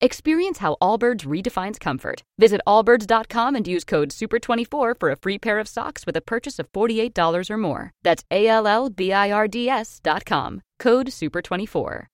Experience how Allbirds redefines comfort. Visit allbirds.com and use code SUPER24 for a free pair of socks with a purchase of $48 or more. That's A L L B I R D S.com. Code SUPER24.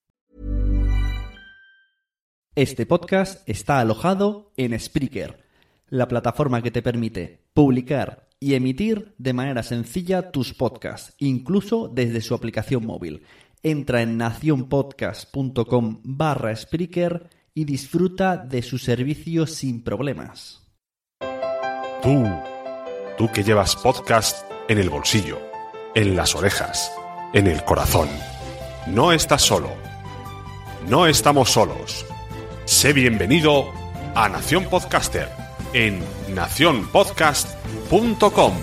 Este podcast está alojado en Spreaker, la plataforma que te permite publicar y emitir de manera sencilla tus podcasts, incluso desde su aplicación móvil. Entra en nacionpodcast.com barra Spreaker y disfruta de su servicio sin problemas. Tú, tú que llevas podcast en el bolsillo, en las orejas, en el corazón. No estás solo. No estamos solos. Sé bienvenido a Nación Podcaster en nacionpodcast.com.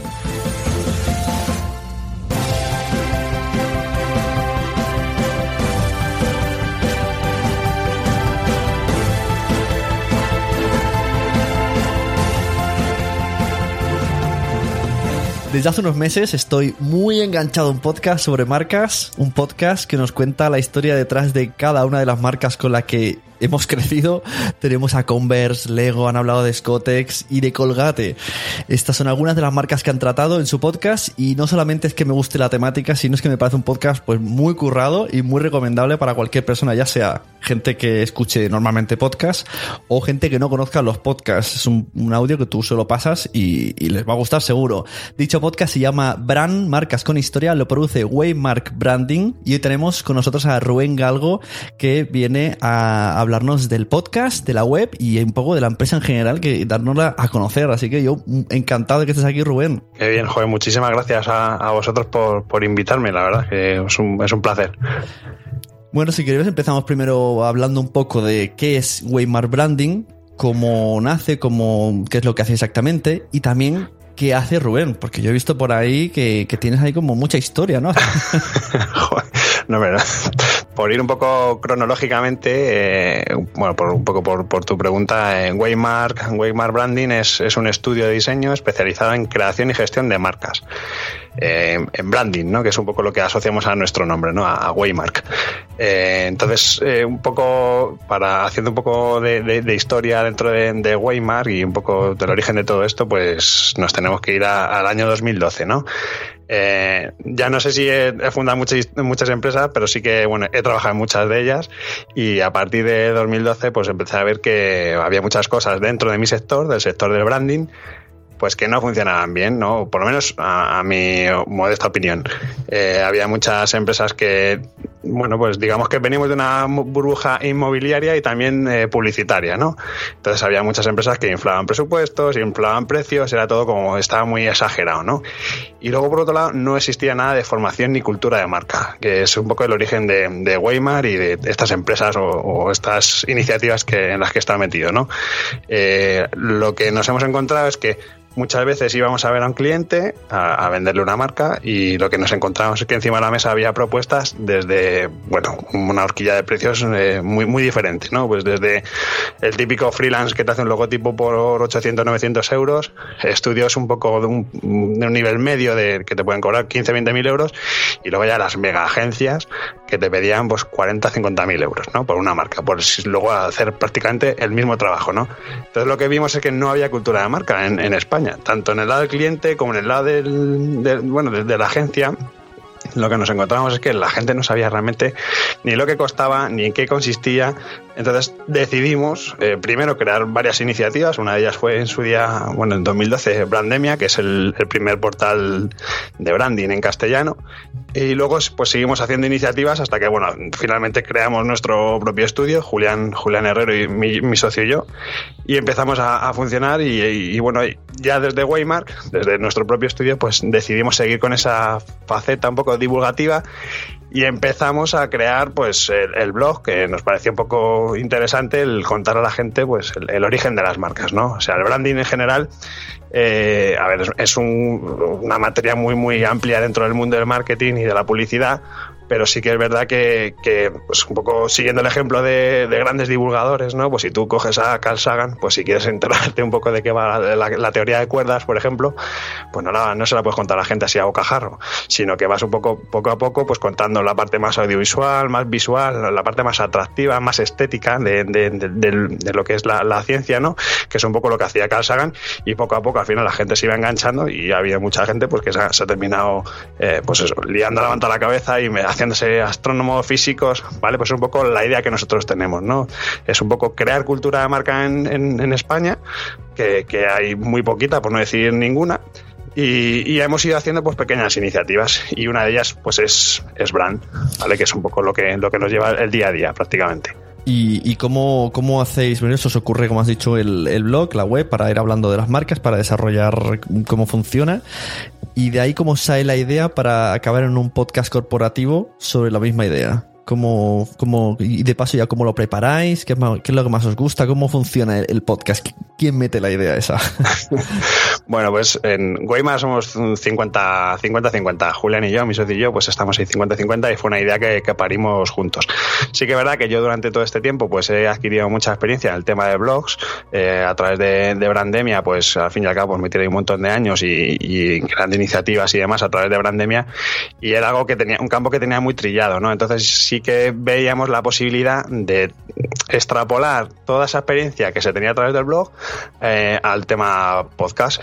Desde hace unos meses estoy muy enganchado a un podcast sobre marcas, un podcast que nos cuenta la historia detrás de cada una de las marcas con las que hemos crecido. Tenemos a Converse, Lego, han hablado de Scotex y de Colgate. Estas son algunas de las marcas que han tratado en su podcast y no solamente es que me guste la temática, sino es que me parece un podcast pues muy currado y muy recomendable para cualquier persona, ya sea gente que escuche normalmente podcast o gente que no conozca los podcasts. Es un, audio que tú solo pasas y les va a gustar seguro. Dicho podcast se llama Brand Marcas con Historia, lo produce Waymark Branding y hoy tenemos con nosotros a Rubén Galgo que viene a hablarnos del podcast, de la web y un poco de la empresa en general, que darnosla a conocer. Así que yo mm, encantado de que estés aquí, Rubén. Qué bien, joder, muchísimas gracias a, a vosotros por, por invitarme, la verdad, que es un, es un placer. Bueno, si queréis empezamos primero hablando un poco de qué es Waymark Branding, cómo nace, cómo, qué es lo que hace exactamente y también qué hace Rubén, porque yo he visto por ahí que, que tienes ahí como mucha historia, ¿no? No, pero por ir un poco cronológicamente, eh, bueno, por un poco por, tu pregunta, en Waymark, Waymark Branding es, es un estudio de diseño especializado en creación y gestión de marcas. Eh, en branding, ¿no? que es un poco lo que asociamos a nuestro nombre, ¿no? a, a Waymark. Eh, entonces, eh, un poco para haciendo un poco de, historia dentro de, de, Waymark y un poco del origen de todo esto, pues nos tenemos que ir al año 2012, ¿no? Eh, ya no sé si he, he fundado muchas, muchas empresas, pero sí que bueno, he trabajado en muchas de ellas y a partir de 2012 pues empecé a ver que había muchas cosas dentro de mi sector, del sector del branding, pues que no funcionaban bien, ¿no? Por lo menos a, a mi modesta opinión. Eh, había muchas empresas que, bueno, pues digamos que venimos de una burbuja inmobiliaria y también eh, publicitaria, ¿no? Entonces había muchas empresas que inflaban presupuestos, inflaban precios, era todo como, estaba muy exagerado, ¿no? Y luego, por otro lado, no existía nada de formación ni cultura de marca, que es un poco el origen de, Weimar y de estas empresas o, o estas iniciativas que, en las que está metido, ¿no? Eh, lo que nos hemos encontrado es que muchas veces íbamos a ver a un cliente a, venderle una marca y lo que nos encontramos es que encima de la mesa había propuestas desde, bueno, una horquilla de precios eh, muy, muy diferente, ¿no? Pues desde el típico freelance que te hace un logotipo por 800, 900 euros, estudios un poco de un, de un nivel medio de que te pueden cobrar 15, 20 mil euros y luego ya las mega agencias que te pedían pues 40, 50 mil euros, ¿no? Por una marca, por luego hacer prácticamente el mismo trabajo, ¿no? Entonces lo que vimos es que no había cultura de marca en España tanto en el lado del cliente como en el lado del, bueno, de, la agencia. lo que nos encontramos es que la gente no sabía realmente ni lo que costaba, ni en qué consistía. Entonces decidimos eh, primero crear varias iniciativas. Una de ellas fue en su día, bueno, en 2012, Brandemia, que es el, primer portal de branding en castellano. Y luego pues seguimos haciendo iniciativas hasta que, bueno, finalmente creamos nuestro propio estudio, Julián, Julián Herrero y mi, socio y yo, y empezamos a, funcionar y, y, bueno, ya desde Waymark, desde nuestro propio estudio, pues decidimos seguir con esa faceta un poco divulgativa y empezamos a crear pues el, blog que nos pareció un poco interesante el contar a la gente pues el, el origen de las marcas no o sea el branding en general eh, a ver es, es un, una materia muy muy amplia dentro del mundo del marketing y de la publicidad pero sí que es verdad que, que pues un poco siguiendo el ejemplo de, de, grandes divulgadores, ¿no? Pues si tú coges a Carl Sagan, pues si quieres enterarte un poco de qué va la, la, la teoría de cuerdas, por ejemplo, pues no, la, no se la puedes contar a la gente así a bocajarro, sino que vas un poco, poco a poco, pues contando la parte más audiovisual, más visual, la parte más atractiva, más estética de, de, de lo que es la, la, ciencia, ¿no? Que es un poco lo que hacía Carl Sagan, y poco a poco al final la gente se iba enganchando y había mucha gente pues que se ha, se ha terminado, eh, pues eso, liando la manta a la cabeza y me hace haciéndose astrónomos físicos, ¿vale? Pues es un poco la idea que nosotros tenemos, ¿no? Es un poco crear cultura de marca en, en, en España, que, que, hay muy poquita, por no decir ninguna. Y, y, hemos ido haciendo pues pequeñas iniciativas y una de ellas pues es, es Brand, ¿vale? Que es un poco lo que, lo que nos lleva el día a día prácticamente. ¿Y, y cómo, cómo, hacéis? Bueno, eso os ocurre, como has dicho, el, el, blog, la web, para ir hablando de las marcas, para desarrollar cómo funciona. Y de ahí cómo sale la idea para acabar en un podcast corporativo sobre la misma idea. ¿Cómo, cómo, y de paso ya cómo lo preparáis, ¿Qué es, qué es lo que más os gusta, cómo funciona el podcast, quién mete la idea esa. bueno, pues en Weimar somos 50-50. Julián y yo, mi socio y yo, pues estamos ahí 50-50 y fue una idea que, que, parimos juntos. Sí que es verdad que yo durante todo este tiempo pues he adquirido mucha experiencia en el tema de blogs, eh, a través de, de, Brandemia, pues al fin y al cabo pues me tiré un montón de años y, y grandes iniciativas y demás a través de Brandemia y era algo que tenía, un campo que tenía muy trillado, ¿no? Entonces sí que veíamos la posibilidad de extrapolar toda esa experiencia que se tenía a través del blog eh, al tema podcast.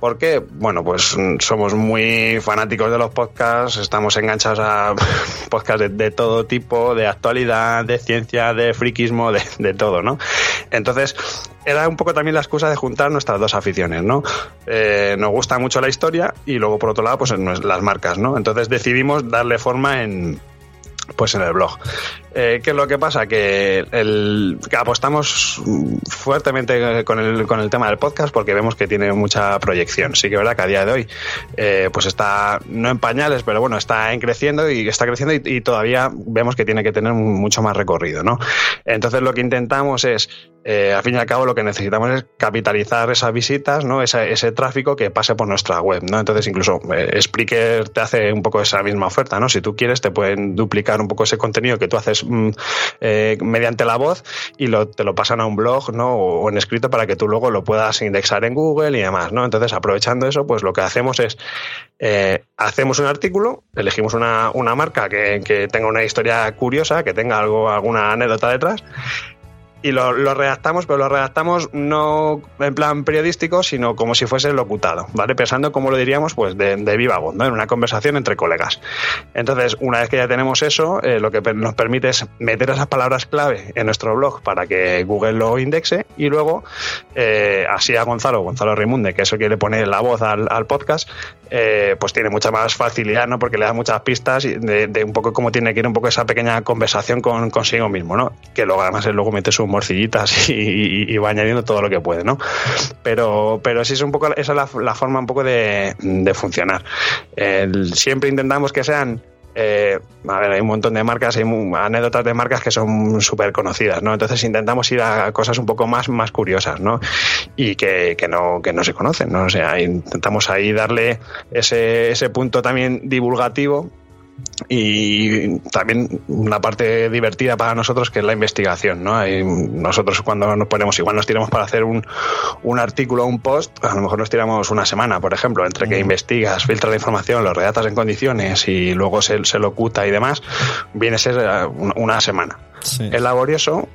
¿Por qué? Bueno, pues somos muy fanáticos de los podcasts, estamos enganchados a podcasts de, de todo tipo, de actualidad, de ciencia, de friquismo, de, de, todo, ¿no? Entonces, era un poco también la excusa de juntar nuestras dos aficiones, ¿no? Eh, nos gusta mucho la historia y luego, por otro lado, pues las marcas, ¿no? Entonces decidimos darle forma en, pues en el blog. Eh, ¿Qué es lo que pasa? Que, apostamos fuertemente con el, con el tema del podcast porque vemos que tiene mucha proyección. Sí que es verdad que a día de hoy eh, pues está, no en pañales, pero bueno, está en creciendo y está creciendo y, todavía vemos que tiene que tener mucho más recorrido, ¿no? Entonces lo que intentamos es, eh, al fin y al cabo, lo que necesitamos es capitalizar esas visitas, ¿no? Ese, tráfico que pase por nuestra web, ¿no? Entonces incluso eh, Spreaker te hace un poco esa misma oferta, ¿no? Si tú quieres te pueden duplicar un poco ese contenido que tú haces Mm, eh, mediante la voz y te lo pasan a un blog ¿no? O, o, en escrito para que tú luego lo puedas indexar en Google y demás. ¿no? Entonces, aprovechando eso, pues lo que hacemos es eh, hacemos un artículo, elegimos una, una marca que, que, tenga una historia curiosa, que tenga algo, alguna anécdota detrás y lo, redactamos, pero lo redactamos no en plan periodístico, sino como si fuese locutado, ¿vale? Pensando como lo diríamos, pues de, viva voz, ¿no? En una conversación entre colegas. Entonces, una vez que ya tenemos eso, eh, lo que nos permite es meter esas palabras clave en nuestro blog para que Google lo indexe y luego, eh, así a Gonzalo, Gonzalo Rimunde, que eso quiere poner la voz al, podcast, eh, pues tiene mucha más facilidad, ¿no? Porque le da muchas pistas de, de, un poco cómo tiene que ir un poco esa pequeña conversación con consigo mismo, ¿no? Que luego además él luego mete su morcillitas y, va añadiendo todo lo que puede, ¿no? Pero, pero sí es un poco, esa es la, forma un poco de, funcionar. Siempre intentamos que sean eh, a ver, hay un montón de marcas, hay anécdotas de marcas que son súper conocidas, ¿no? Entonces intentamos ir a cosas un poco más, más curiosas, ¿no? Y que, que, no, que no se conocen, ¿no? O sea, intentamos ahí darle ese, ese punto también divulgativo y también una parte divertida para nosotros que es la investigación, ¿no? Y nosotros cuando nos ponemos, igual nos tiramos para hacer un, un artículo o un post, a lo mejor nos tiramos una semana, por ejemplo, entre que investigas, filtras la información, lo redactas en condiciones y luego se, se locuta y demás, viene a ser una semana. Sí. Es laborioso,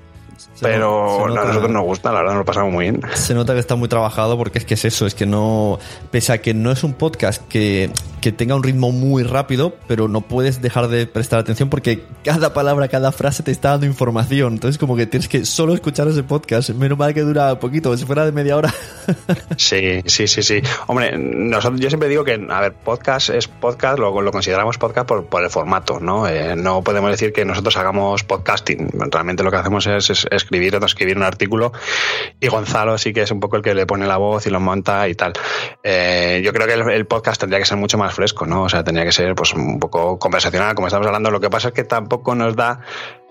pero a nosotros nos gusta, la verdad nos lo pasamos muy bien. Se nota que está muy trabajado porque es que es eso, es que no, pese a que no es un podcast que, que tenga un ritmo muy rápido, pero no puedes dejar de prestar atención porque cada palabra, cada frase te está dando información. Entonces como que tienes que solo escuchar ese podcast. Menos mal que dura poquito, si fuera de media hora. sí, sí, sí, sí. Hombre, nosotros, yo siempre digo que, a ver, podcast es podcast, lo, lo consideramos podcast por, por el formato, ¿no? Eh, no podemos decir que nosotros hagamos podcasting. Realmente lo que hacemos es, escribir o escribir un artículo y Gonzalo sí que es un poco el que le pone la voz y lo monta y tal. Eh, yo creo que el, podcast tendría que ser mucho más fresco, ¿no? O sea, tendría que ser pues un poco conversacional, como estamos hablando. Lo que pasa es que tampoco nos da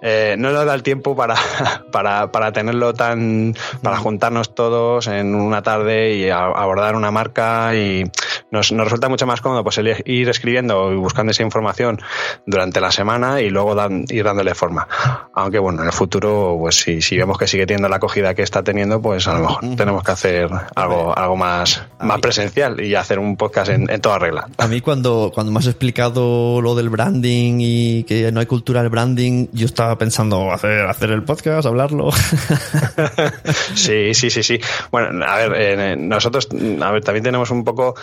eh, no nos da el tiempo para, para, para, tenerlo tan, para juntarnos todos en una tarde y abordar una marca y nos, nos resulta mucho más cómodo pues ir escribiendo y buscando esa información durante la semana y luego dan, ir dándole forma. Aunque bueno, en el futuro, pues si, si vemos que sigue teniendo la acogida que está teniendo, pues a lo mejor tenemos que hacer algo, algo más, más presencial y hacer un podcast en, en toda regla. A mí cuando, cuando me has explicado lo del branding y que no hay cultura del branding, yo estaba pensando hacer, hacer el podcast, hablarlo. sí, sí, sí, sí. Bueno, a ver, eh, nosotros, a ver, también tenemos un poco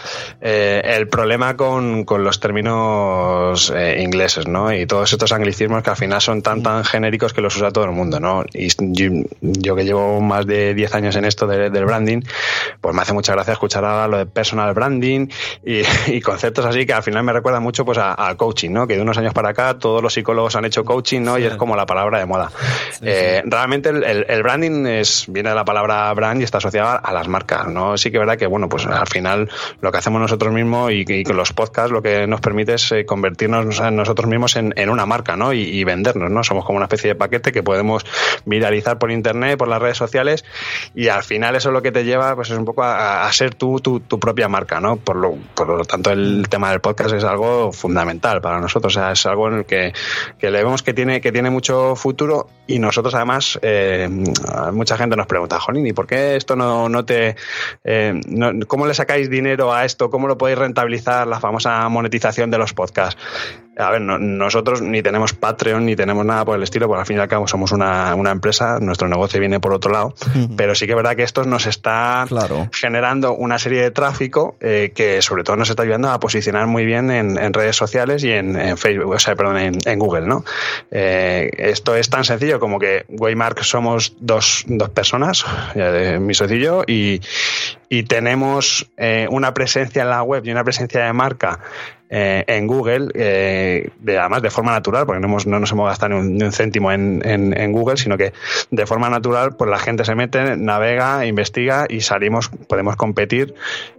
eh, el problema con, con los términos eh, ingleses, ¿no? Y todos estos anglicismos que al final son tan, tan genéricos que los usa todo el mundo, ¿no? Y yo, que llevo más de 10 años en esto del branding, pues me hace mucha gracia escuchar ahora lo de personal branding y, conceptos así que al final me recuerda mucho pues al coaching, ¿no? Que de unos años para acá todos los psicólogos han hecho coaching, ¿no? Y es como la palabra de moda. Eh, realmente el, branding es, viene de la palabra brand y está asociada a las marcas, ¿no? Sí que es verdad que, bueno, pues al final lo que hacemos nosotros mismos y, con los podcasts lo que nos permite es eh, convertirnos nosotros mismos en, una marca, ¿no? Y, vendernos, ¿no? Somos como una especie de paquete que podemos viralizar por internet, por las redes sociales y al final eso lo que te lleva pues es un poco a, ser tú tu, propia marca, ¿no? Por lo, por lo tanto el tema del podcast es algo fundamental para nosotros, es algo en el que, que le vemos que tiene, que tiene mucho futuro y nosotros además, eh, mucha gente nos pregunta, Jolín, ¿y por qué esto no, no te... Eh, ¿Cómo le sacáis dinero a esto? ¿Cómo lo podéis rentabilizar la famosa monetización de los podcasts? A ver, nosotros ni tenemos Patreon ni tenemos nada por el estilo, porque al fin y al cabo somos una, empresa, nuestro negocio viene por otro lado, pero sí que es verdad que esto nos está generando una serie de tráfico eh, que sobre todo nos está ayudando a posicionar muy bien en, redes sociales y en, Facebook, o sea, perdón, en, Google, ¿no? Eh, esto es tan sencillo como que Waymark somos dos, dos personas, mi socio y, y tenemos eh, una presencia en la web y una presencia de marca eh, en Google, eh, de, además de forma natural, porque no, hemos, no nos hemos gastado ni un, céntimo en, en, Google, sino que de forma natural, pues la gente se mete, navega, investiga y salimos, podemos competir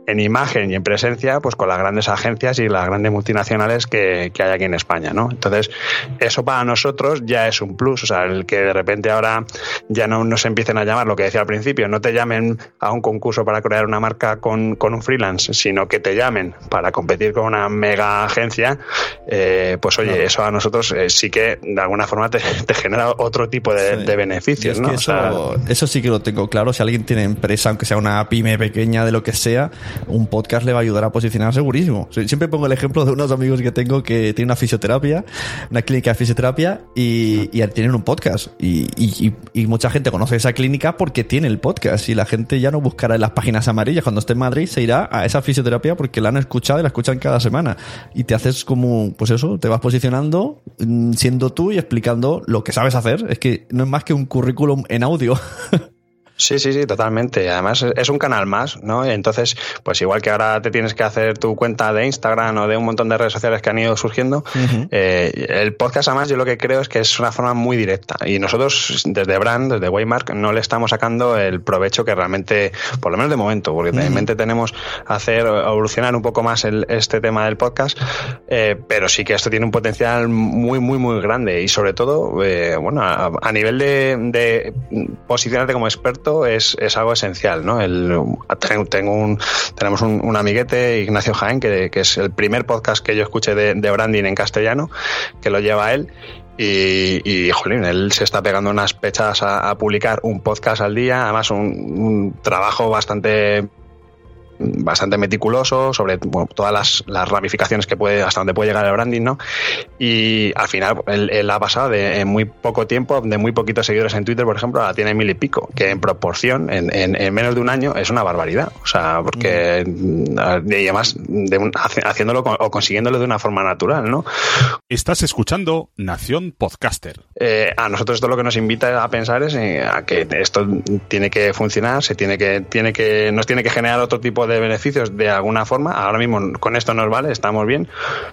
en imagen y en presencia, pues con las grandes agencias y las grandes multinacionales que, que hay aquí en España, ¿no? Entonces, eso para nosotros ya es un plus, o sea, el que de repente ahora ya no nos empiecen a llamar, lo que decía al principio, no te llamen a un concurso para crear una marca con, con un freelance, sino que te llamen para competir con una mega agencia, eh, pues oye, eso a nosotros eh, sí que de alguna forma te, genera otro tipo de, beneficios. eso, sí que lo tengo claro. Si alguien tiene empresa, aunque sea una pyme pequeña, de lo que sea, un podcast le va a ayudar a posicionar segurísimo. Siempre pongo el ejemplo de unos amigos que tengo que tienen una fisioterapia, una clínica de fisioterapia y, tienen un podcast. Y, mucha gente conoce esa clínica porque tiene el podcast y la gente ya no buscará en las páginas amarillas. Cuando esté en Madrid se irá a esa fisioterapia porque la han escuchado y la escuchan cada semana y te haces como, pues eso, te vas posicionando mm, siendo tú y explicando lo que sabes hacer. Es que no es más que un currículum en audio. Sí, sí, sí, totalmente. Además es un canal más, ¿no? Entonces, pues igual que ahora te tienes que hacer tu cuenta de Instagram o de un montón de redes sociales que han ido surgiendo, eh, el podcast además yo lo que creo es que es una forma muy directa. Y nosotros desde Brand, desde Waymark, no le estamos sacando el provecho que realmente, por lo menos de momento, porque realmente tenemos hacer evolucionar un poco más el, este tema del podcast, eh, pero sí que esto tiene un potencial muy, muy, muy grande. Y sobre todo, eh, bueno, a, nivel de, de posicionarte como experto, es, algo esencial, ¿no? El, tengo un, tenemos un, amiguete, Ignacio Jaén, que, es el primer podcast que yo escuché de, branding en castellano, que lo lleva él. Y, y jolín, él se está pegando unas pechas a, publicar un podcast al día, además un, trabajo bastante bastante meticuloso sobre todas las, las, ramificaciones que puede, hasta donde puede llegar el branding, ¿no? Y al final él, ha pasado de en muy poco tiempo, de muy poquitos seguidores en Twitter, por ejemplo, ahora tiene mil y pico, que en proporción, en, en, menos de un año, es una barbaridad. O sea, porque mm. y además de haciéndolo o consiguiéndolo de una forma natural, ¿no? Estás escuchando Nación Podcaster. Eh, a nosotros esto lo que nos invita a pensar es eh, a que esto tiene que funcionar, se tiene que, tiene que, nos tiene que generar otro tipo de beneficios de alguna forma. Ahora mismo con esto nos vale, estamos bien,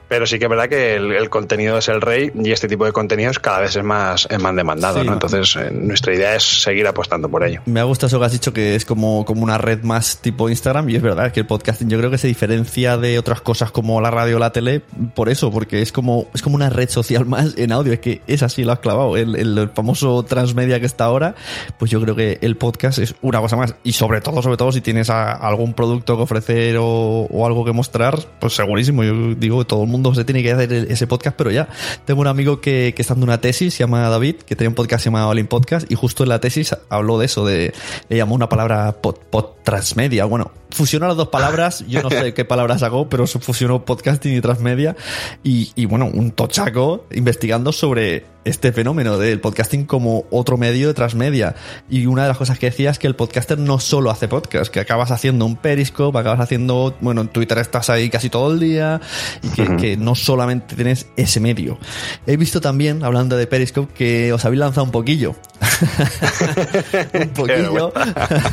pero sí que es verdad que el, contenido es el rey y este tipo de contenidos cada vez es más, es más demandado, ¿no? Entonces eh, nuestra idea es seguir apostando por ello. Me ha gustado eso que has dicho que es como, como una red más tipo Instagram y es verdad que el podcasting yo creo que se diferencia de otras cosas como la radio o la tele por eso, porque es como, es como una red social más en audio, es que es así, lo has clavado. El, el, famoso transmedia que está ahora, pues yo creo que el podcast es una cosa más. Y sobre todo, sobre todo, si tienes algún producto que ofrecer o, algo que mostrar, pues segurísimo. Yo digo que todo el mundo se tiene que hacer ese podcast, pero ya. Tengo un amigo que, que está dando una tesis, se llama David, que tenía un podcast llamado All Podcast, y justo en la tesis habló de eso, de, le llamó una palabra pod, transmedia. Bueno, fusionó las dos palabras, yo no sé qué palabras hago, pero fusionó podcasting y transmedia. Y, y bueno, un tochaco investigando sobre este fenómeno del podcasting como otro medio de transmedia. Y una de las cosas que decía es que el podcaster no solo hace podcast, que acabas haciendo un Periscope, acabas haciendo, bueno, en Twitter estás ahí casi todo el día y que, no solamente tienes ese medio. He visto también, hablando de Periscope, que os habéis lanzado un poquillo. un poquillo.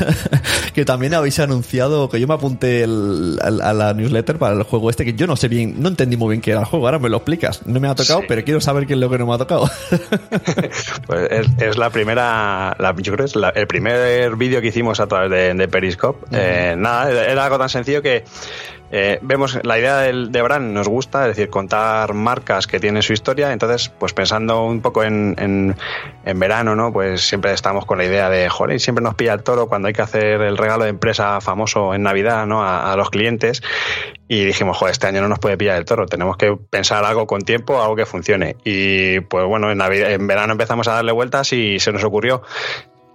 que también habéis anunciado, que yo me apunté a la newsletter para el juego este, que yo no sé bien, no entendí muy bien qué era el juego, ahora me lo explicas. No me ha tocado, pero quiero saber qué es lo que no me ha tocado. pues es, la primera, yo creo que es el primer vídeo que hicimos a través de, Periscope. Eh, nada, era algo tan sencillo que eh, vemos la idea del, de brand nos gusta, es decir, contar marcas que tienen su historia. Entonces, pues pensando un poco en, en, verano, ¿no? Pues siempre estamos con la idea de, joder, siempre nos pilla el toro cuando hay que hacer el regalo de empresa famoso en Navidad, ¿no? A, los clientes. Y dijimos, joder, este año no nos puede pillar el toro, tenemos que pensar algo con tiempo, algo que funcione. Y pues bueno, en, Navidad, en verano empezamos a darle vueltas y se nos ocurrió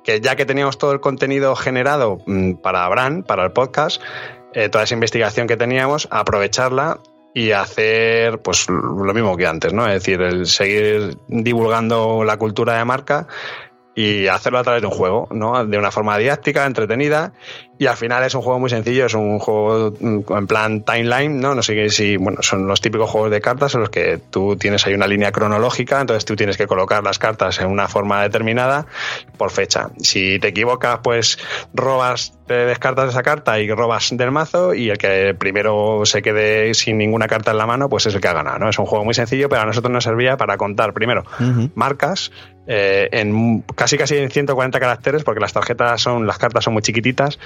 que ya que teníamos todo el contenido generado mm, para Brand, para el podcast, eh, toda esa investigación que teníamos, aprovecharla y hacer pues lo mismo que antes, ¿no? Es decir, el seguir divulgando la cultura de marca y hacerlo a través de un juego, ¿no? De una forma didáctica, entretenida y al final es un juego muy sencillo, es un juego mm, en plan timeline, ¿no? No sé si, bueno, son los típicos juegos de cartas en los que tú tienes ahí una línea cronológica, entonces tú tienes que colocar las cartas en una forma determinada por fecha. Si te equivocas, pues robas, te descartas esa carta y robas del mazo y el que primero se quede sin ninguna carta en la mano, pues es el que ha ganado, ¿no? Es un juego muy sencillo, pero a nosotros nos servía para contar primero marcas eh, en casi casi en 140 caracteres, porque las tarjetas son, las cartas son muy chiquititas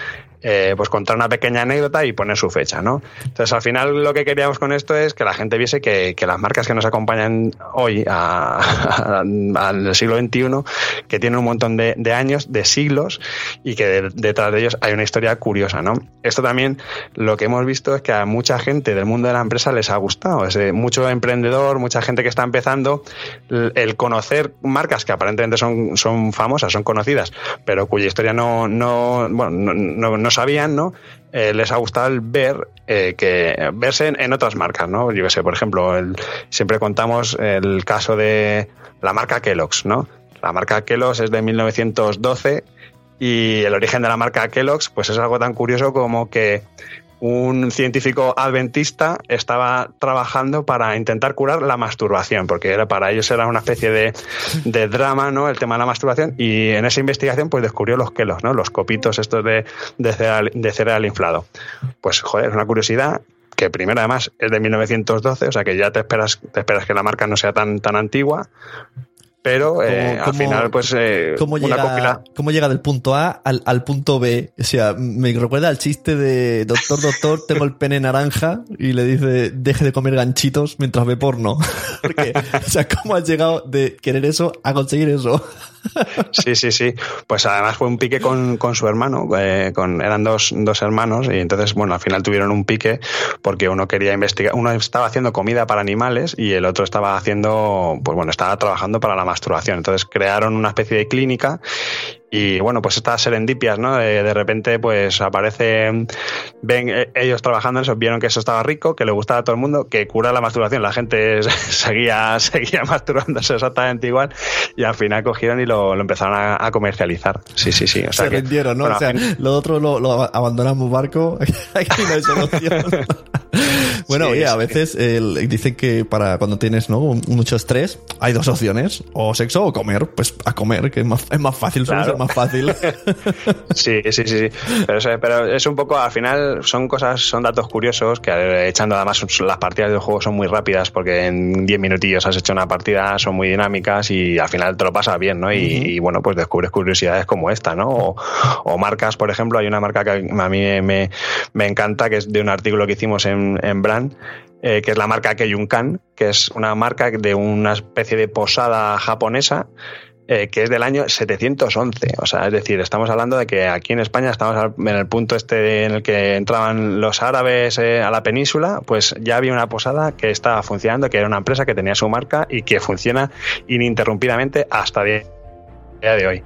eh, pues contar una pequeña anécdota y poner su fecha, ¿no? Entonces, al final lo que queríamos con esto es que la gente viese que, las marcas que nos acompañan hoy al siglo XXI, que tienen un montón de, años, de siglos, y que detrás de ellos hay una historia curiosa, ¿no? Esto también lo que hemos visto es que a mucha gente del mundo de la empresa les ha gustado, es mucho emprendedor, mucha gente que está empezando, el conocer marcas que aparentemente son, son famosas, son conocidas, pero cuya historia no, no, bueno, no, no sabían, ¿no? Eh, les ha gustado ver eh, que verse en, otras marcas, ¿no? Yo que sé, por ejemplo, siempre contamos el caso de la marca Kellogg's, ¿no? La marca Kellogg's es de 1912 y el origen de la marca Kellogg's, pues es algo tan curioso como que un científico adventista estaba trabajando para intentar curar la masturbación, porque era, para ellos era una especie de, drama, ¿no? El tema de la masturbación, y en esa investigación pues descubrió los quelos, ¿no? Los copitos estos de, de, cereal, inflado. Pues, joder, es una curiosidad que primero además es de 1912, o sea que ya te esperas, te esperas que la marca no sea tan, tan antigua, pero eh, al final pues eh, ¿cómo, llega, ¿cómo llega del punto A al, al, punto B? O sea, me recuerda al chiste de doctor, doctor, tengo el pene naranja y le dice deje de comer ganchitos mientras ve porno. Porque, o sea, ¿cómo has llegado de querer eso a conseguir eso? Sí, sí, sí. Pues además fue un pique con, con su hermano, eh, con, eran dos, dos hermanos y entonces, bueno, al final tuvieron un pique porque uno quería investigar, uno estaba haciendo comida para animales y el otro estaba haciendo, pues bueno, estaba trabajando para la masturbación. Entonces crearon una especie de clínica Y bueno, pues estas serendipias, ¿no? De, de repente, pues aparecen, ven eh, ellos trabajando en eso, vieron que eso estaba rico, que le gustaba a todo el mundo, que cura la masturbación. La gente seguía, seguía masturbándose exactamente igual y al final cogieron y lo, lo empezaron a, a comercializar. Sí, sí, sí. O sea Se que, vendieron, ¿no? bueno, o sea, lo otro lo, lo abandonamos barco. Aquí no hay solución. Bueno, oye, a veces el- dicen que para cuando tienes ¿no? mucho estrés hay dos opciones, o sexo o comer. Pues a comer, que es más, es más fácil, suele Claro. ser más fácil. Sí, sí, sí, sí. Pero, es- pero es un poco, al final, son cosas, son datos curiosos que echando además las partidas del juego son muy rápidas porque en 10 minutillos has hecho una partida, son muy dinámicas y al final te lo pasas bien, ¿no? Y, y, bueno, pues descubres curiosidades como esta, ¿no? O, o marcas, por ejemplo, hay una marca que a mí me, me encanta, que es de un artículo que hicimos en, en Brand, eh, que es la marca Keyunkan, que es una marca de una especie de posada japonesa eh, que es del año 711. O sea, es decir, estamos hablando de que aquí en España estamos en el punto este en el que entraban los árabes eh, a la península, pues ya había una posada que estaba funcionando, que era una empresa que tenía su marca y que funciona ininterrumpidamente hasta día día de hoy.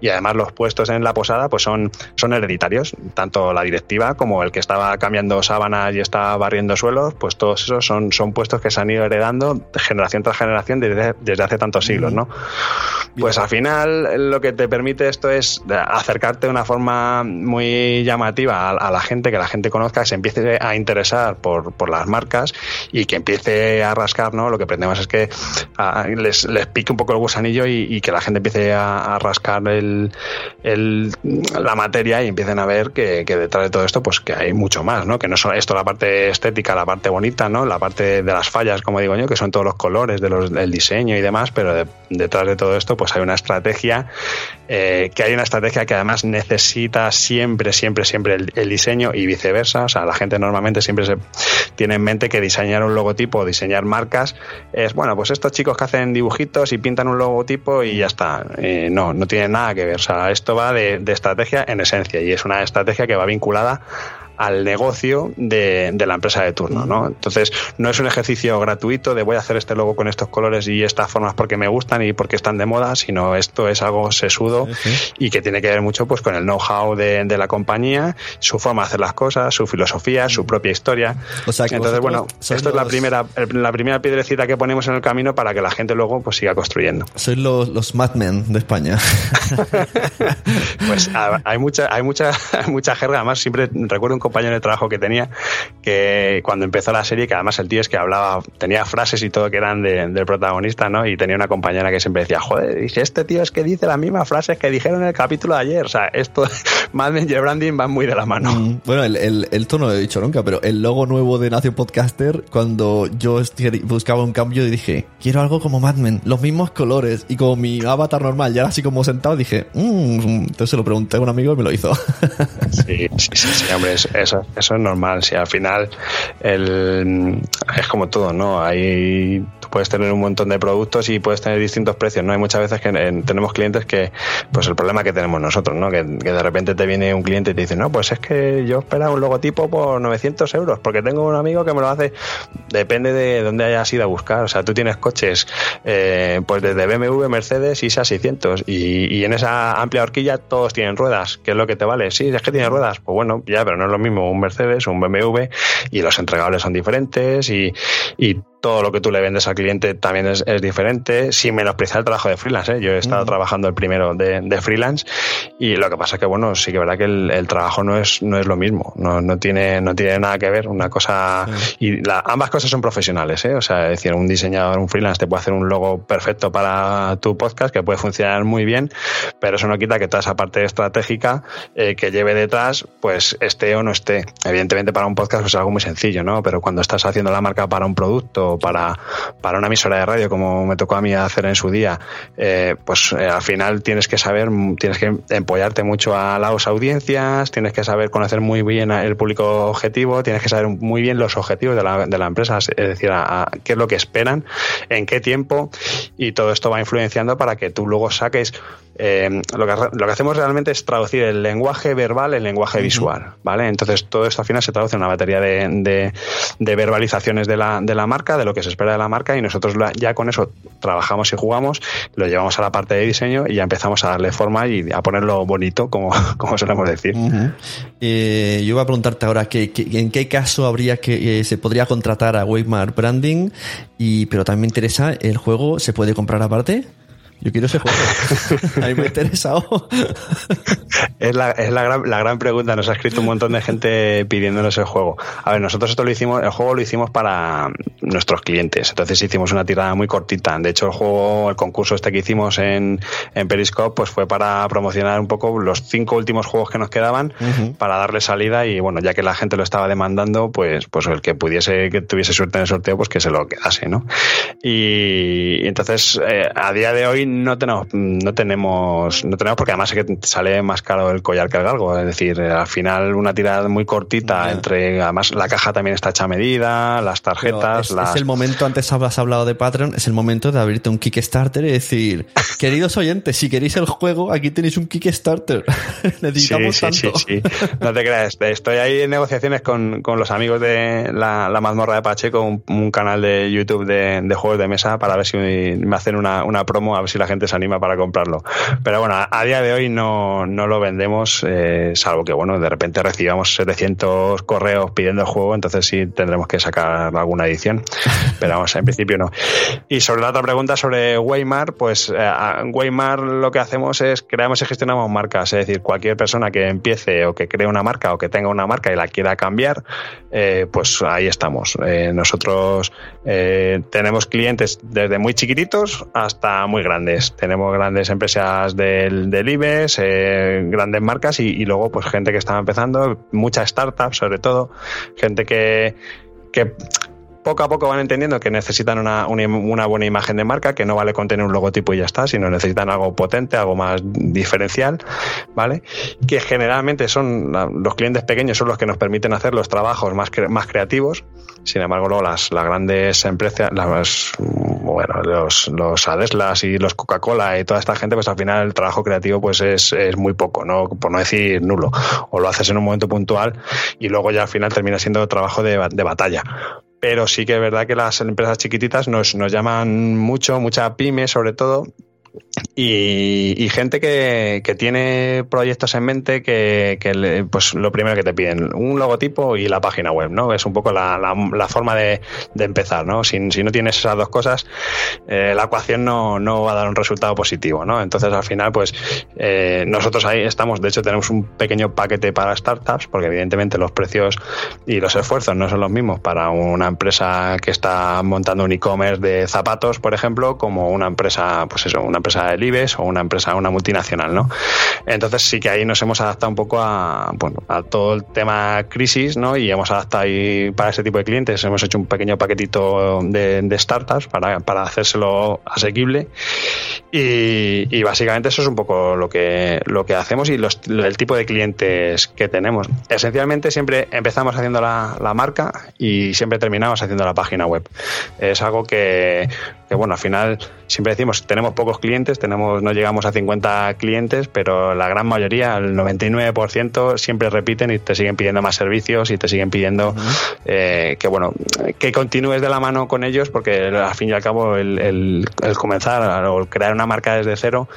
Y además los puestos en la posada pues son, son hereditarios, tanto la directiva como el que estaba cambiando sábanas y estaba barriendo suelos, pues todos esos son, son puestos que se han ido heredando generación tras generación desde, desde hace tantos siglos, ¿no? Pues al final lo que te permite esto es acercarte de una forma muy llamativa a, a la gente, que la gente conozca, que se empiece a interesar por, por las marcas y que empiece a rascar, ¿no? Lo que pretendemos es que a- les, les pique un poco el gusanillo y, y que la gente empiece a, a rascar el, el- la materia y empiecen a ver que, detrás de todo esto, pues que hay mucho más, ¿no? Que no solo esto la parte estética, la parte bonita, ¿no? La parte de las fallas, como digo yo, que son todos los colores de los, del diseño y demás, pero de- detrás de todo esto, pues hay una estrategia, eh, que hay una estrategia que además necesita siempre, siempre, siempre el, diseño y viceversa. O sea, la gente normalmente siempre se tiene en mente que diseñar un logotipo, diseñar marcas, es bueno, pues estos chicos que hacen dibujitos y pintan un logotipo y ya está. Eh, no, no tiene nada que ver. O sea, esto va de, de estrategia en esencia y es una estrategia que va vinculada al negocio de, de la empresa de turno, ¿no? Entonces, no es un ejercicio gratuito de voy a hacer este logo con estos colores y estas formas porque me gustan y porque están de moda, sino esto es algo sesudo y que tiene que ver mucho pues con el know-how de, de la compañía, su forma de hacer las cosas, su filosofía, su propia historia. O sea, que Entonces, bueno, esto es la primera, la primera piedrecita que ponemos en el camino para que la gente luego pues siga construyendo. Sois los, los Mad Men de España. Pues a- hay mucha, hay mucha, hay mucha jerga. Además, siempre recuerdo un compañero de trabajo que tenía que cuando empezó la serie, que además el tío es que hablaba, tenía frases y todo que eran de- del protagonista, ¿no? Y tenía una compañera que siempre decía, joder, dice, este tío es que dice las mismas frases que dijeron en el capítulo de ayer. O sea, esto, Mad Men y el branding van muy de la mano. Mm, Bueno, el, el, esto no lo he dicho nunca, pero el logo nuevo de Nación Podcaster, cuando yo esti- buscaba un cambio y dije, quiero algo como Mad Men, los mismos colores, y como mi avatar normal ya era así como sentado, dije, "Mm", entonces se lo pregunté a un amigo y me lo hizo. Sí, sí, sí, sí, hombre, es- eso, eso es normal. Si al final el, es como todo, ¿no? Hay, puedes tener un montón de productos y puedes tener distintos precios, ¿no? Hay muchas veces que eh, tenemos clientes que, pues el problema que tenemos nosotros, ¿no? Que, que de repente te viene un cliente y te dice, no, pues es que yo esperaba un logotipo por 900 euros porque tengo un amigo que me lo hace. Depende de dónde hayas ido a buscar. O sea, tú tienes coches, eh, pues desde BMW, Mercedes y SEA 600 y, y en esa amplia horquilla todos tienen ruedas. ¿Qué es lo que te vale? Sí, es que tiene ruedas. Pues bueno, ya, pero no es lo mismo un Mercedes, un BMW y los entregables son diferentes y todo lo que tú le vendes al cliente también es, es diferente, sin menospreciar el trabajo de freelance. ¿eh? Yo he estado trabajando el primero de, de freelance y lo que pasa es que, bueno, sí que es verdad que el, el trabajo no es, no es lo mismo, no, no, tiene, no tiene nada que ver. Una cosa. Y la- ambas cosas son profesionales, ¿eh? O sea, es decir, un diseñador, un freelance te puede hacer un logo perfecto para tu podcast que puede funcionar muy bien, pero eso no quita que toda esa parte estratégica eh, que lleve detrás, pues esté o no esté. Evidentemente, para un podcast pues, es algo muy sencillo, ¿no? Pero cuando estás haciendo la marca para un producto para, para una emisora de radio, como me tocó a mí hacer en su día, eh, pues eh, al final tienes que saber, tienes que empollarte mucho a las audiencias, tienes que saber conocer muy bien el público objetivo, tienes que saber muy bien los objetivos de la, de la empresa, es decir, a qué es lo que esperan, en qué tiempo, y todo esto va influenciando para que tú luego saques eh, lo, que, lo que hacemos realmente es traducir el lenguaje verbal en lenguaje visual, ¿vale? Entonces todo esto al final se traduce en una batería de, de, verbalizaciones de la, de la, marca, de lo que se espera de la marca y nosotros ya con eso trabajamos y jugamos, lo llevamos a la parte de diseño y ya empezamos a darle forma y a ponerlo bonito, como, como solemos decir. Eh, yo iba a preguntarte ahora que, en qué caso habría que eh, se podría contratar a Waymark Branding, y, pero también me interesa, ¿el juego se puede comprar aparte? Yo quiero ese juego. A mí me ha interesado. es la, es la, gran, la gran pregunta. Nos ha escrito un montón de gente pidiéndonos el juego. A ver, nosotros esto lo hicimos, el juego lo hicimos para nuestros clientes. Entonces hicimos una tirada muy cortita. De hecho, el juego, el concurso este que hicimos en, en Periscope, pues fue para promocionar un poco los cinco últimos juegos que nos quedaban para darle salida. Y bueno, ya que la gente lo estaba demandando, pues, pues el que pudiese, que tuviese suerte en el sorteo, pues que se lo quedase, ¿no? Y, entonces, eh, a día de hoy no tenemos, no tenemos, no tenemos porque además es que sale más caro el collar que el galgo. Es decir, al final una tirada muy cortita entre, además la caja también está hecha a medida, las tarjetas. Es, el momento, antes has hablado de Patreon, es el momento de abrirte un Kickstarter y decir, queridos oyentes, si queréis el juego, aquí tenéis un Kickstarter. Necesitamos tanto. Sí, no te creas, estoy ahí en negociaciones con, con los amigos de la, la mazmorra de Pacheco, un, un canal de YouTube de, de, juegos de mesa para ver si me hacen una, una promo, a ver si la gente se anima para comprarlo. Pero bueno, a, día de hoy no, no lo vendemos, eh, salvo que bueno, de repente recibamos 700 correos pidiendo el juego, entonces sí tendremos que sacar alguna edición. Pero vamos, en principio no. Y sobre la otra pregunta sobre Waymar, pues eh, Waymar lo que hacemos es creamos y gestionamos marcas, es decir, cualquier persona que empiece o que cree una marca o que tenga una marca y la quiera cambiar, eh, pues ahí estamos. nosotros tenemos clientes desde muy chiquititos hasta muy grandes tenemos grandes empresas del, del IBEX, eh, grandes marcas y, luego pues gente que está empezando, muchas startups sobre todo, gente que, que poco a poco van entendiendo que necesitan una, una, buena imagen de marca, que no vale con tener un logotipo y ya está, sino necesitan algo potente, algo más diferencial, ¿vale? Que generalmente son los clientes pequeños son los que nos permiten hacer los trabajos más, más creativos. Sin embargo, luego las, las grandes empresas, las, bueno, los, los Adeslas y los Coca-Cola y toda esta gente, pues al final el trabajo creativo pues es, es muy poco, ¿no? por no decir nulo. O lo haces en un momento puntual y luego ya al final termina siendo trabajo de, de batalla pero sí que es verdad que las empresas chiquititas nos, nos llaman mucho, mucha pyme sobre todo, y, gente que, tiene proyectos en mente que, pues lo primero que te piden, un logotipo y la página web, ¿no? Es un poco la, la, forma de, empezar, ¿no? Si, si, no tienes esas dos cosas, eh, la ecuación no, no, va a dar un resultado positivo, ¿no? Entonces, al final, pues eh, nosotros ahí estamos, de hecho, tenemos un pequeño paquete para startups, porque evidentemente los precios y los esfuerzos no son los mismos para una empresa que está montando un e-commerce de zapatos, por ejemplo, como una empresa, pues eso, una empresa del IBEX o una empresa, una multinacional, ¿no? Entonces sí que ahí nos hemos adaptado un poco a, bueno, a todo el tema crisis, ¿no? Y hemos adaptado ahí para ese tipo de clientes, hemos hecho un pequeño paquetito de, startups para, para hacérselo asequible y, básicamente eso es un poco lo que, lo que hacemos y el tipo de clientes que tenemos. Esencialmente siempre empezamos haciendo la, la marca y siempre terminamos haciendo la página web. Es algo que, que bueno, al final siempre decimos, tenemos pocos clientes, tenemos no llegamos a 50 clientes, pero la gran mayoría, el 99%, siempre repiten y te siguen pidiendo más servicios y te siguen pidiendo eh, que, bueno, que continúes de la mano con ellos, porque al fin y al cabo el, el, comenzar o crear una marca desde cero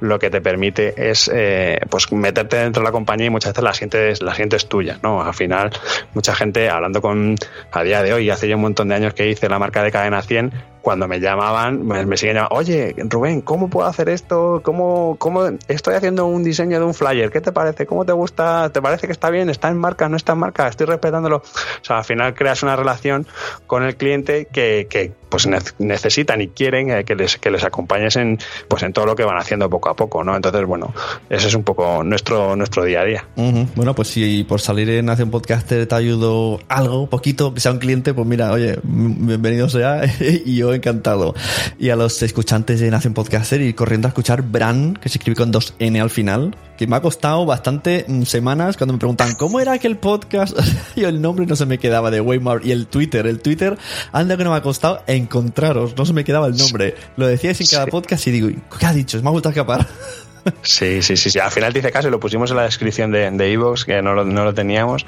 lo que te permite es eh, pues meterte dentro de la compañía y muchas veces la sientes, la sientes tuya, ¿no? Al final, mucha gente, hablando con, a día de hoy, hace ya un montón de años que hice la marca de Cadena 100, cuando me llamaban, me, siguen llamando, oye, Rubén, ¿cómo puedo hacer esto? ¿Cómo, ¿Cómo estoy haciendo un diseño de un flyer? ¿Qué te parece? ¿Cómo te gusta? ¿Te parece que está bien? ¿Está en marca? ¿No está en marca? ¿Estoy respetándolo? O sea, al final creas una relación con el cliente que, que pues necesitan y quieren eh, que les, que les acompañes en, pues en todo lo que van haciendo poco a poco, ¿no? Entonces, bueno, ese es un poco nuestro, nuestro día a día. Bueno, pues si por salir en Hace un Podcaster te ayudo algo, poquito, que sea un cliente, pues mira, oye, bienvenido sea y yo encantado. Y a los escuchantes de Nación Podcaster ir corriendo a escuchar Bran, que se escribe con dos N al final, que me ha costado bastante mm, semanas cuando me preguntan cómo era aquel podcast y el nombre no se me quedaba de Waymar y el Twitter, el Twitter, anda que no me ha costado encontraros, no se me quedaba el nombre. Lo decíais en cada podcast y digo, ¿qué ha dicho? Me ha vuelto a escapar. Sí, sí, sí, sí. Al final te hice caso y lo pusimos en la descripción de Evox, que no lo, no lo teníamos.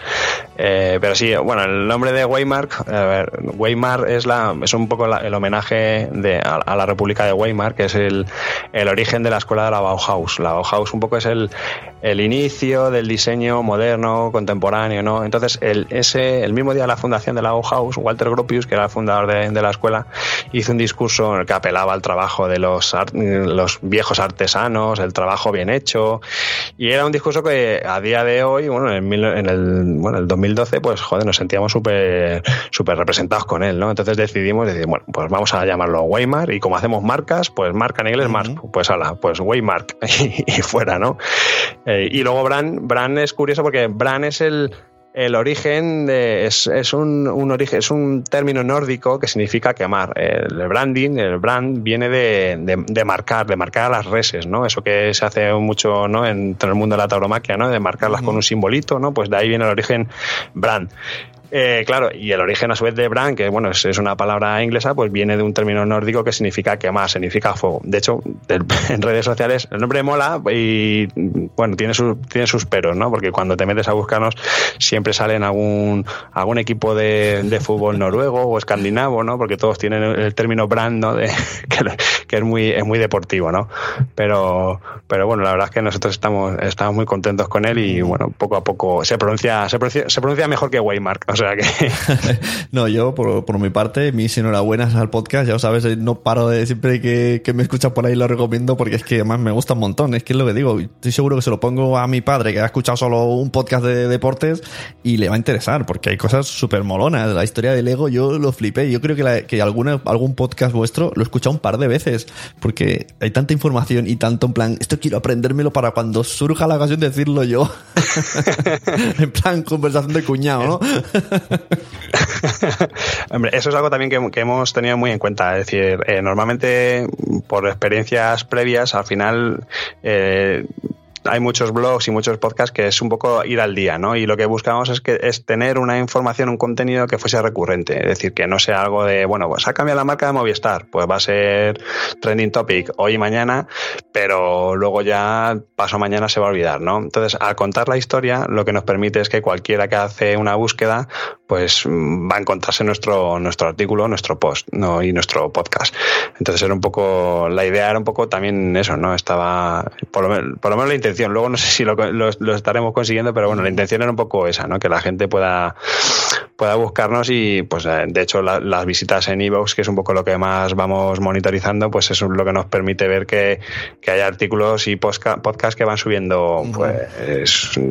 Eh, pero sí, bueno, el nombre de Weimar, a ver, Weimar es, la, es un poco el homenaje de, a, la República de Weimar, que es el, origen de la escuela de la Bauhaus. La Bauhaus un poco es el, inicio del diseño moderno, contemporáneo, ¿no? Entonces, el, ese, el mismo día de la fundación de la Bauhaus, Walter Gropius, que era el fundador de, de la escuela, hizo un discurso en el que apelaba al trabajo de los, los viejos artesanos, el trabajo bien hecho. Y era un discurso que a día de hoy, bueno, en, en el, bueno, el 2012, pues joder, nos sentíamos súper súper representados con él, ¿no? Entonces decidimos decir, bueno, pues vamos a llamarlo Waymark y como hacemos marcas, pues marca en inglés, Mark, pues ala, pues Waymark y, y fuera, ¿no? Eh, y luego Bran, Bran es curioso porque Bran es el el origen de, es, es, un, un, origen, es un término nórdico que significa quemar. El branding, el brand, viene de, de, de, marcar, de marcar a las reses, ¿no? Eso que se hace mucho ¿no? en, en el mundo de la tauromaquia, ¿no? De marcarlas con un simbolito, ¿no? Pues de ahí viene el origen brand. Eh, claro, y el origen a su vez de brand, que bueno, es, es, una palabra inglesa, pues viene de un término nórdico que significa quemar, significa fuego. De hecho, en redes sociales el nombre mola y bueno, tiene, su, tiene sus peros, ¿no? Porque cuando te metes a buscarnos siempre salen algún, algún equipo de, de fútbol noruego o escandinavo, ¿no? Porque todos tienen el término brand, ¿no? De, que, es, muy, es muy deportivo, ¿no? Pero, pero bueno, la verdad es que nosotros estamos, estamos muy contentos con él y bueno, poco a poco se pronuncia, se pronuncia, se pronuncia mejor que Waymark. Que... no, yo por, por, mi parte, mis enhorabuenas al podcast, ya lo sabes, no paro de siempre que, que me escuchas por ahí lo recomiendo porque es que además me gusta un montón, es que es lo que digo, estoy seguro que se lo pongo a mi padre que ha escuchado solo un podcast de deportes y le va a interesar porque hay cosas súper molonas, la historia del ego yo lo flipé, yo creo que, la, que alguna, algún podcast vuestro lo he escuchado un par de veces porque hay tanta información y tanto en plan, esto quiero aprendérmelo para cuando surja la ocasión de decirlo yo, en plan conversación de cuñado, ¿no? Hombre, eso es algo también que, hemos tenido muy en cuenta. Es decir, eh, normalmente por experiencias previas, al final eh, hay muchos blogs y muchos podcasts que es un poco ir al día, ¿no? Y lo que buscamos es que es tener una información, un contenido que fuese recurrente, es decir, que no sea algo de, bueno, pues ha cambiado la marca de Movistar, pues va a ser trending topic hoy y mañana, pero luego ya paso mañana se va a olvidar, ¿no? Entonces, al contar la historia, lo que nos permite es que cualquiera que hace una búsqueda, pues va a encontrarse nuestro, nuestro artículo, nuestro post, ¿no? Y nuestro podcast. Entonces, era un poco, la idea era un poco también eso, ¿no? Estaba, por lo menos, por lo menos la intención Luego no sé si lo, lo, estaremos consiguiendo, pero bueno, la intención era un poco esa, ¿no? Que la gente pueda, pueda buscarnos y, pues, de hecho, la, las visitas en Evox, que es un poco lo que más vamos monitorizando, pues es lo que nos permite ver que, que hay artículos y podcasts podcast que van subiendo, pues,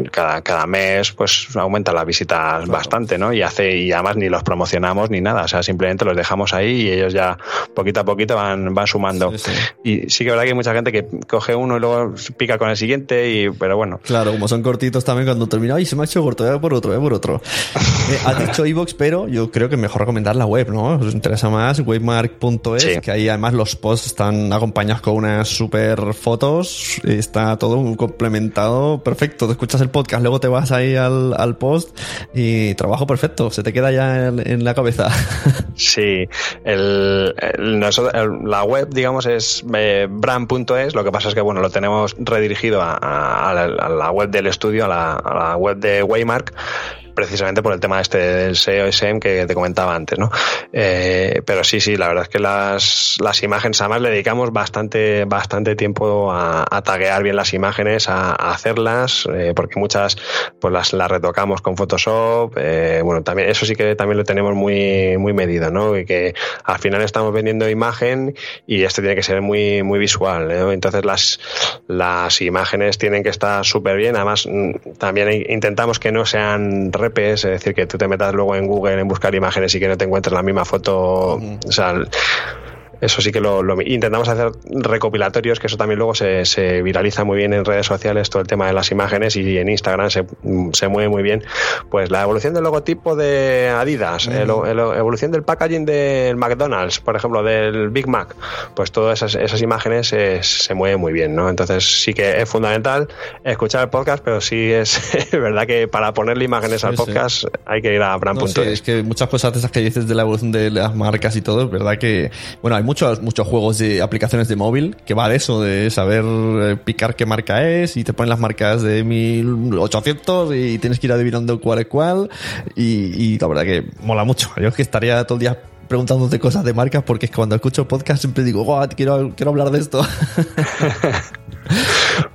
cada, cada mes, pues, aumenta las visitas claro. bastante, ¿no? Y hace, y además ni los promocionamos ni nada, o sea, simplemente los dejamos ahí y ellos ya poquito a poquito van, van sumando. Sí, sí. Y sí que es verdad que hay mucha gente que coge uno y luego pica con el siguiente y, pero bueno. Claro, como son cortitos también cuando termina, ay, se me ha hecho corto, voy por otro, voy por otro. eh, has dicho iVoox, pero yo creo que mejor recomendar la web, ¿no? Os interesa más, webmark.es, sí. que ahí además los posts están acompañados con unas super fotos, está todo complementado, perfecto. Te escuchas el podcast, luego te vas ahí al, al post y trabajo perfecto, se te queda ya en, en la cabeza. sí, el, el, el, la web, digamos, es eh, brand.es, lo que pasa es que, bueno, lo tenemos redirigido a, a, la, a la, web del estudio, a la, a la web de Waymark, precisamente por el tema este del SEO SEM que te comentaba antes, ¿no? Eh, pero sí, sí, la verdad es que las, las imágenes, además le dedicamos bastante, bastante tiempo a, a taguear bien las imágenes, a, hacerlas, eh, porque muchas pues las, retocamos con Photoshop, eh, bueno, también, eso sí que también lo tenemos muy, muy medido, ¿no? Que al final estamos vendiendo imagen y esto tiene que ser muy, muy visual. Entonces las, las imágenes tienen que estar súper bien, además mm, también intentamos que no sean es decir, que tú te metas luego en Google en buscar imágenes y que no te encuentres la misma foto. Uh -huh. O sea, eso sí que lo, lo, intentamos hacer recopilatorios, que eso también luego se, se, viraliza muy bien en redes sociales, todo el tema de las imágenes y en Instagram se, se mueve muy bien. Pues la evolución del logotipo de Adidas, mm. la evolución del packaging del McDonald's, por ejemplo, del Big Mac, pues todas esas, esas imágenes se, se mueven muy bien, ¿no? Entonces sí que es fundamental escuchar el podcast, pero sí es, es verdad que para ponerle imágenes sí, al podcast sí. hay que ir a brand.es. No, sí, es que muchas cosas de esas que dices de la evolución de las marcas y todo, es verdad que, bueno, hay muchos, muchos juegos de aplicaciones de móvil que va de eso, de saber eh, picar qué marca es y te ponen las marcas de 1800 y tienes que ir adivinando cuál es cuál. Y, y la verdad que mola mucho. Yo es que estaría todo el día preguntándote cosas de marcas porque es que cuando escucho podcast siempre digo, "Guau, quiero, quiero hablar de esto.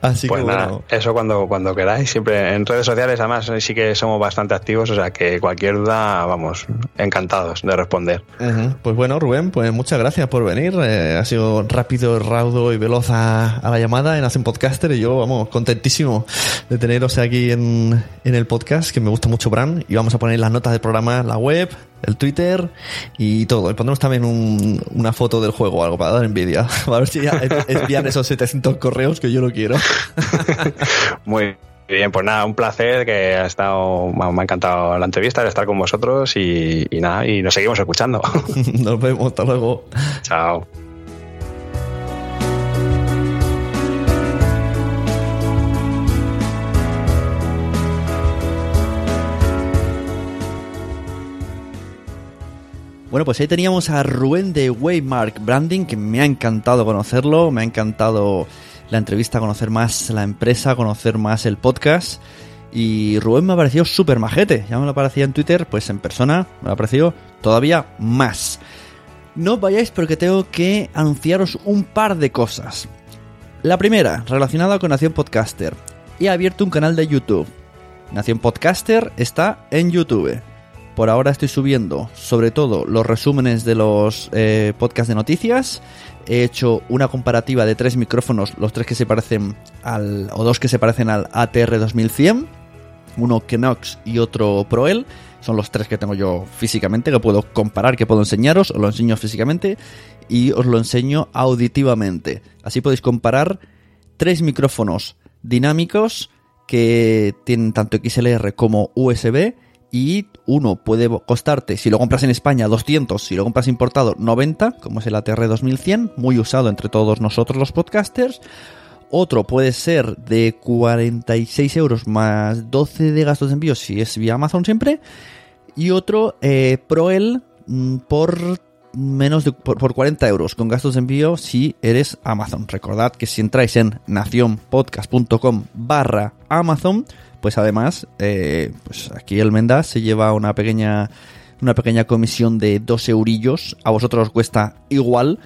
Así Pues que nada, bueno. eso cuando, cuando queráis, siempre en redes sociales además sí que somos bastante activos, o sea que cualquier duda, vamos, encantados de responder. Pues bueno, Rubén, pues muchas gracias por venir. Eh, ha sido rápido, raudo y veloz a, a la llamada en Hacen Podcaster y yo, vamos, contentísimo de teneros aquí en, en el podcast, que me gusta mucho, Bran. Y vamos a poner las notas del programa, la web, el Twitter y todo. Y pondremos también un- una foto del juego o algo para dar envidia. A ver si ya esos 700 correos que yo no quiero. Muy bien, pues nada, un placer que ha estado, me ha encantado la entrevista, de estar con vosotros y, y nada, y nos seguimos escuchando. Nos vemos, hasta luego. Chao. Bueno, pues ahí teníamos a Rubén de Waymark Branding, que me ha encantado conocerlo, me ha encantado la entrevista, conocer más la empresa, conocer más el podcast. Y Rubén me ha parecido súper majete, ya me lo parecía en Twitter, pues en persona me lo ha parecido todavía más. No vayáis porque tengo que anunciaros un par de cosas. La primera, relacionada con Nación Podcaster. He abierto un canal de YouTube. Nación Podcaster está en YouTube. Por ahora estoy subiendo sobre todo los resúmenes de los eh, podcasts de noticias. He hecho una comparativa de tres micrófonos, los tres que se parecen al. o dos que se parecen al ATR 2100. Uno Knox y otro Proel. Son los tres que tengo yo físicamente, que puedo comparar, que puedo enseñaros. Os lo enseño físicamente y os lo enseño auditivamente. Así podéis comparar tres micrófonos dinámicos que tienen tanto XLR como USB y uno puede costarte, si lo compras en España, 200, si lo compras importado, 90, como es el ATR 2100, muy usado entre todos nosotros los podcasters. Otro puede ser de 46 euros más 12 de gastos de envío si es vía Amazon siempre. Y otro eh, Proel mm, por menos de por, por 40 euros con gastos de envío si eres Amazon. Recordad que si entráis en nacionpodcast.com barra Amazon, pues además, eh, pues aquí el Menda se lleva una pequeña una pequeña comisión de 2 eurillos. A vosotros os cuesta igual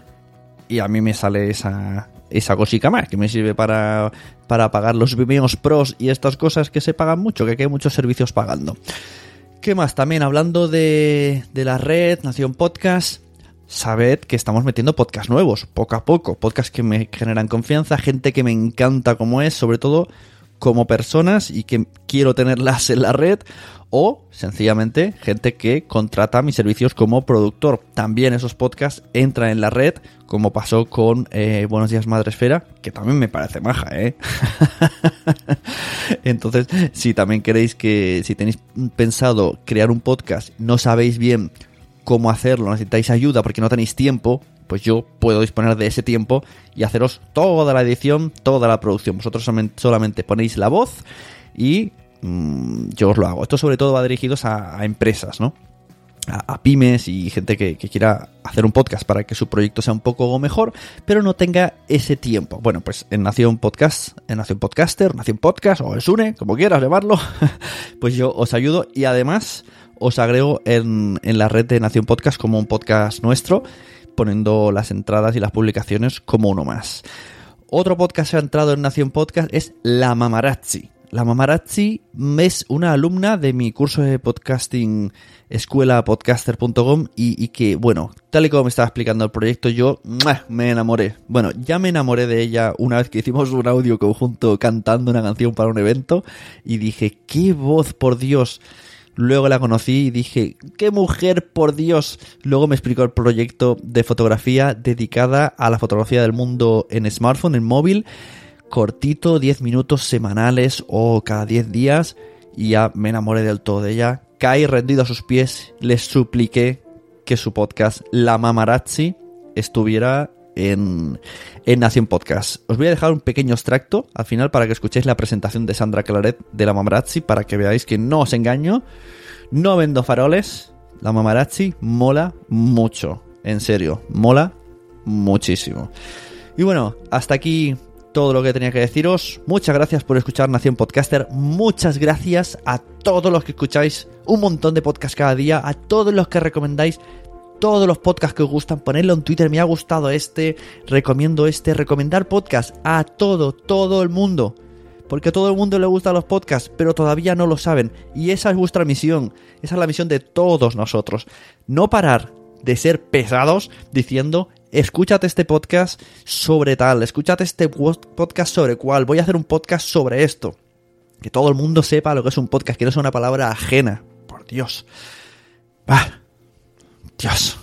y a mí me sale esa, esa cosica más que me sirve para, para pagar los Vimeos Pros y estas cosas que se pagan mucho, que hay muchos servicios pagando. ¿Qué más? También hablando de, de la red, Nación Podcast, sabed que estamos metiendo podcasts nuevos, poco a poco, podcasts que me generan confianza, gente que me encanta como es, sobre todo como personas y que quiero tenerlas en la red o sencillamente gente que contrata mis servicios como productor. También esos podcasts entran en la red, como pasó con eh, Buenos Días Madresfera, que también me parece maja, ¿eh? Entonces, si también queréis que, si tenéis pensado crear un podcast, no sabéis bien cómo hacerlo, necesitáis ayuda porque no tenéis tiempo, pues yo puedo disponer de ese tiempo y haceros toda la edición, toda la producción. Vosotros solamente ponéis la voz y mmm, yo os lo hago. Esto sobre todo va dirigidos a, empresas, ¿no? A, pymes y gente que, quiera hacer un podcast para que su proyecto sea un poco mejor, pero no tenga ese tiempo. Bueno, pues en Nación Podcast, en Nación Podcaster, Nación Podcast o Sune, como quieras llamarlo, pues yo os ayudo y además os agrego en, en la red de Nación Podcast como un podcast nuestro poniendo las entradas y las publicaciones como uno más. Otro podcast que ha entrado en Nación Podcast es La Mamarazzi. La Mamarazzi es una alumna de mi curso de podcasting escuelapodcaster.com y, y, que, bueno, tal y como me estaba explicando el proyecto, yo me enamoré. Bueno, ya me enamoré de ella una vez que hicimos un audio conjunto cantando una canción para un evento y dije, qué voz, por Dios. Luego la conocí y dije, qué mujer, por Dios. Luego me explicó el proyecto de fotografía dedicada a la fotografía del mundo en smartphone, en móvil. Cortito, 10 minutos semanales o cada 10 días. Y ya me enamoré del todo de ella. Caí rendido a sus pies. Les supliqué que su podcast, La Mamarazzi, estuviera en, en Nación Podcast. Os voy a dejar un pequeño extracto al final para que escuchéis la presentación de Sandra Claret de la Mamarazzi para que veáis que no os engaño. No vendo faroles. La Mamarazzi mola mucho. En serio, mola muchísimo. Y bueno, hasta aquí todo lo que tenía que deciros. Muchas gracias por escuchar Nación Podcaster. Muchas gracias a todos los que escucháis un montón de podcasts cada día, a todos los que recomendáis todos los podcasts que os gustan, ponedlo en Twitter, me ha gustado este, recomiendo este, recomendar podcast a todo, todo el mundo. Porque a todo el mundo le gustan los podcasts, pero todavía no lo saben. Y esa es vuestra misión. Esa es la misión de todos nosotros. No parar de ser pesados diciendo, escúchate este podcast sobre tal, escúchate este podcast sobre cuál, voy a hacer un podcast sobre esto. Que todo el mundo sepa lo que es un podcast, que no es una palabra ajena. Por Dios. Ah, Dios.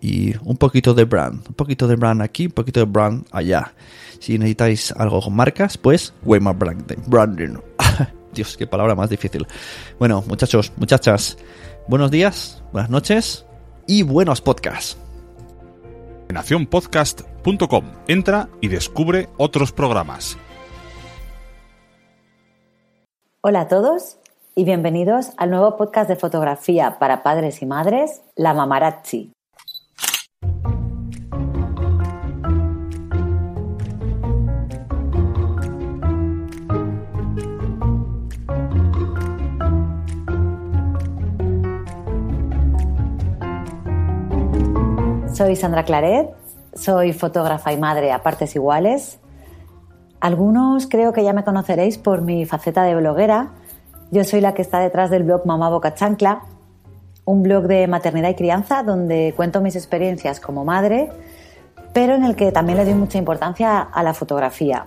Y un poquito de brand. Un poquito de brand aquí, un poquito de brand allá. Si necesitáis algo con marcas, pues Weimar Branding. branding. Dios, qué palabra más difícil. Bueno, muchachos, muchachas, buenos días, buenas noches y buenos podcasts. Nacionpodcast.com. Entra y descubre otros programas. Hola a todos y bienvenidos al nuevo podcast de fotografía para padres y madres, La Mamarazzi. Soy Sandra Claret, soy fotógrafa y madre a partes iguales. Algunos creo que ya me conoceréis por mi faceta de bloguera. Yo soy la que está detrás del blog Mamá Boca Chancla, un blog de maternidad y crianza donde cuento mis experiencias como madre, pero en el que también le doy mucha importancia a la fotografía.